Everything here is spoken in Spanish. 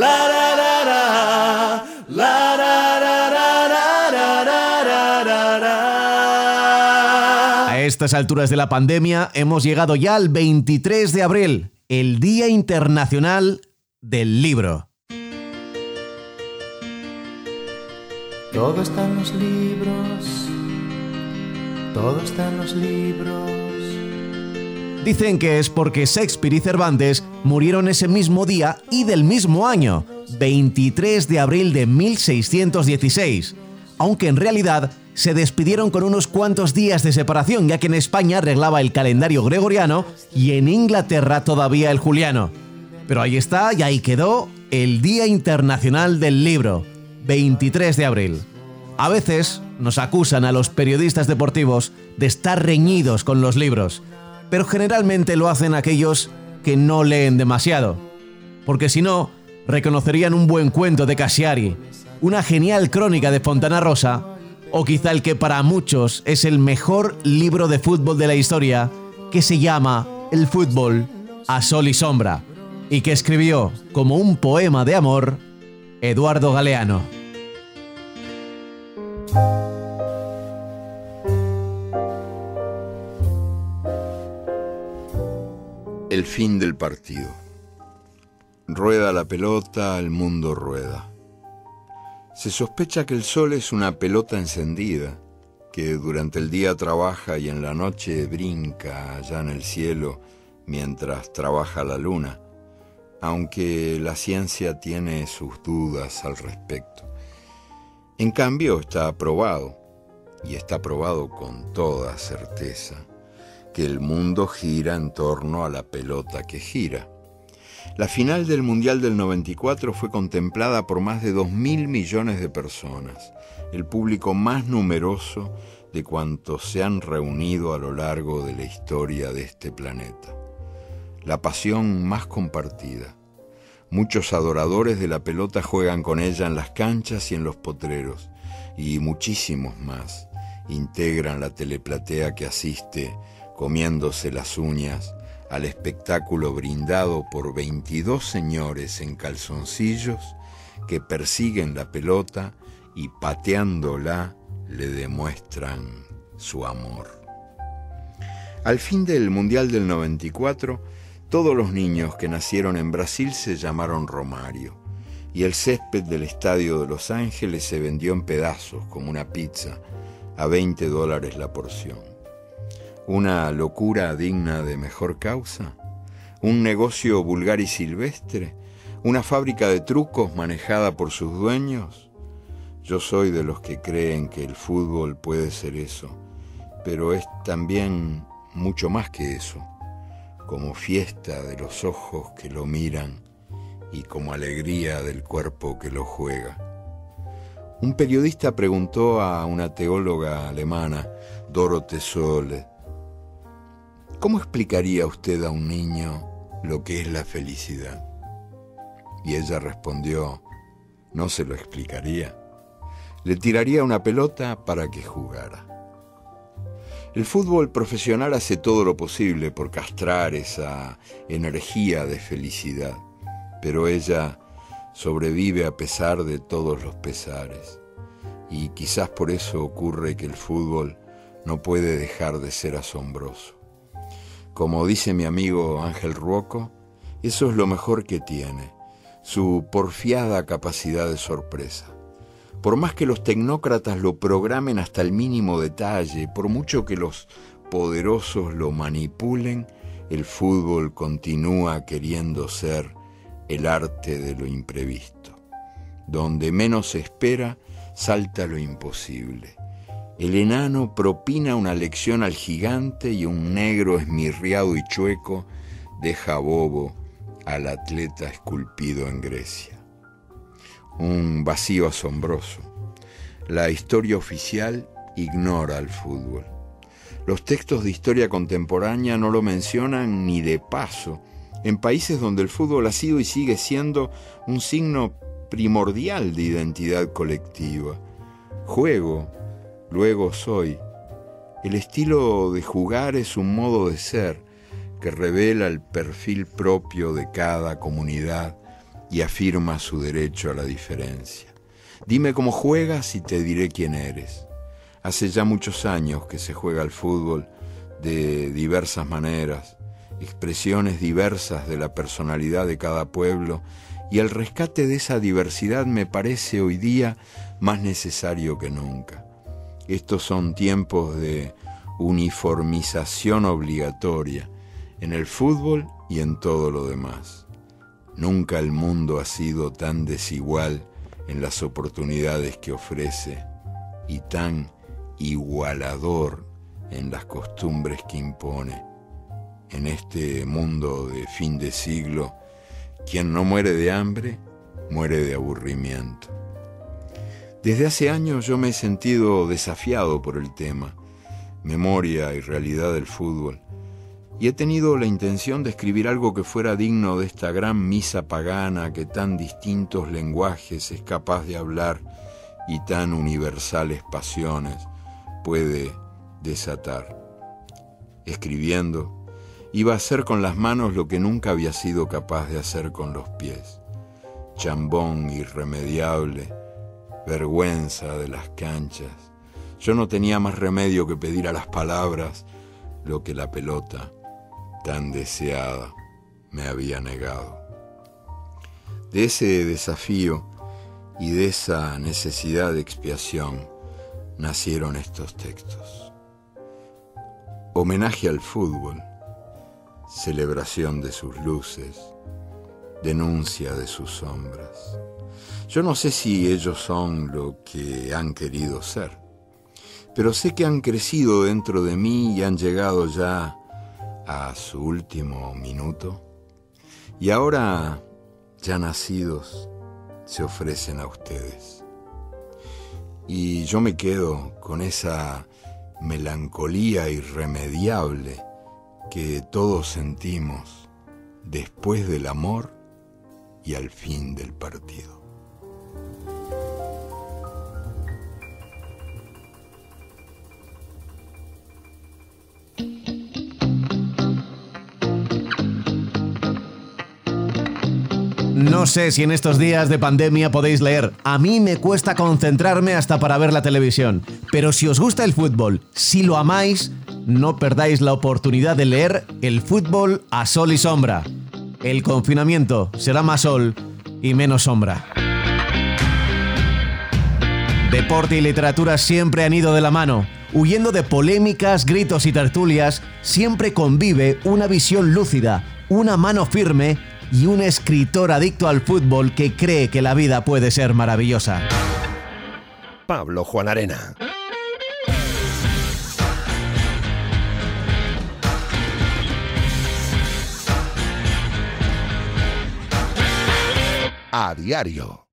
la la la la la la la A estas alturas de la pandemia hemos llegado ya al 23 de abril, el Día Internacional del Libro. Todo está en los libros, todo está en los libros. Dicen que es porque Shakespeare y Cervantes murieron ese mismo día y del mismo año, 23 de abril de 1616, aunque en realidad se despidieron con unos cuantos días de separación, ya que en España arreglaba el calendario gregoriano y en Inglaterra todavía el juliano. Pero ahí está y ahí quedó el Día Internacional del Libro, 23 de abril. A veces nos acusan a los periodistas deportivos de estar reñidos con los libros, pero generalmente lo hacen aquellos que no leen demasiado, porque si no, reconocerían un buen cuento de Cassiari, una genial crónica de Fontana Rosa, o quizá el que para muchos es el mejor libro de fútbol de la historia, que se llama El fútbol a sol y sombra, y que escribió como un poema de amor Eduardo Galeano. El fin del partido. Rueda la pelota, el mundo rueda. Se sospecha que el sol es una pelota encendida, que durante el día trabaja y en la noche brinca allá en el cielo mientras trabaja la luna, aunque la ciencia tiene sus dudas al respecto. En cambio está probado, y está probado con toda certeza, que el mundo gira en torno a la pelota que gira. La final del Mundial del 94 fue contemplada por más de 2.000 millones de personas, el público más numeroso de cuantos se han reunido a lo largo de la historia de este planeta. La pasión más compartida. Muchos adoradores de la pelota juegan con ella en las canchas y en los potreros, y muchísimos más integran la teleplatea que asiste comiéndose las uñas al espectáculo brindado por 22 señores en calzoncillos que persiguen la pelota y pateándola le demuestran su amor. Al fin del Mundial del 94, todos los niños que nacieron en Brasil se llamaron Romario y el césped del Estadio de Los Ángeles se vendió en pedazos como una pizza a 20 dólares la porción. ¿Una locura digna de mejor causa? ¿Un negocio vulgar y silvestre? ¿Una fábrica de trucos manejada por sus dueños? Yo soy de los que creen que el fútbol puede ser eso, pero es también mucho más que eso, como fiesta de los ojos que lo miran y como alegría del cuerpo que lo juega. Un periodista preguntó a una teóloga alemana, Dorothee Sole, ¿Cómo explicaría usted a un niño lo que es la felicidad? Y ella respondió, no se lo explicaría. Le tiraría una pelota para que jugara. El fútbol profesional hace todo lo posible por castrar esa energía de felicidad, pero ella sobrevive a pesar de todos los pesares. Y quizás por eso ocurre que el fútbol no puede dejar de ser asombroso. Como dice mi amigo Ángel Ruoco, eso es lo mejor que tiene, su porfiada capacidad de sorpresa. Por más que los tecnócratas lo programen hasta el mínimo detalle, por mucho que los poderosos lo manipulen, el fútbol continúa queriendo ser el arte de lo imprevisto. Donde menos se espera, salta lo imposible. El enano propina una lección al gigante y un negro esmirriado y chueco deja bobo al atleta esculpido en Grecia. Un vacío asombroso. La historia oficial ignora al fútbol. Los textos de historia contemporánea no lo mencionan ni de paso en países donde el fútbol ha sido y sigue siendo un signo primordial de identidad colectiva. Juego, luego soy. El estilo de jugar es un modo de ser que revela el perfil propio de cada comunidad y afirma su derecho a la diferencia. Dime cómo juegas y te diré quién eres. Hace ya muchos años que se juega al fútbol de diversas maneras, expresiones diversas de la personalidad de cada pueblo, y el rescate de esa diversidad me parece hoy día más necesario que nunca. Estos son tiempos de uniformización obligatoria en el fútbol y en todo lo demás. Nunca el mundo ha sido tan desigual en las oportunidades que ofrece y tan igualador en las costumbres que impone. En este mundo de fin de siglo, quien no muere de hambre, muere de aburrimiento. Desde hace años yo me he sentido desafiado por el tema, memoria y realidad del fútbol, y he tenido la intención de escribir algo que fuera digno de esta gran misa pagana que tan distintos lenguajes es capaz de hablar y tan universales pasiones puede desatar. Escribiendo, iba a hacer con las manos lo que nunca había sido capaz de hacer con los pies. Chambón irremediable, vergüenza de las canchas. Yo no tenía más remedio que pedir a las palabras lo que la pelota, tan deseada, me había negado. De ese desafío y de esa necesidad de expiación nacieron estos textos. Homenaje al fútbol, celebración de sus luces, denuncia de sus sombras. Yo no sé si ellos son lo que han querido ser, pero sé que han crecido dentro de mí y han llegado ya a su último minuto. Y ahora, ya nacidos, se ofrecen a ustedes. Y yo me quedo con esa melancolía irremediable que todos sentimos después del amor y al fin del partido. No sé si en estos días de pandemia podéis leer. A mí me cuesta concentrarme hasta para ver la televisión. Pero si os gusta el fútbol, si lo amáis, no perdáis la oportunidad de leer El fútbol a sol y sombra. El confinamiento será más sol y menos sombra. Deporte y literatura siempre han ido de la mano. Huyendo de polémicas, gritos y tertulias, siempre convive una visión lúcida, una mano firme y un escritor adicto al fútbol que cree que la vida puede ser maravillosa. Pablo Juan Arena. A diario.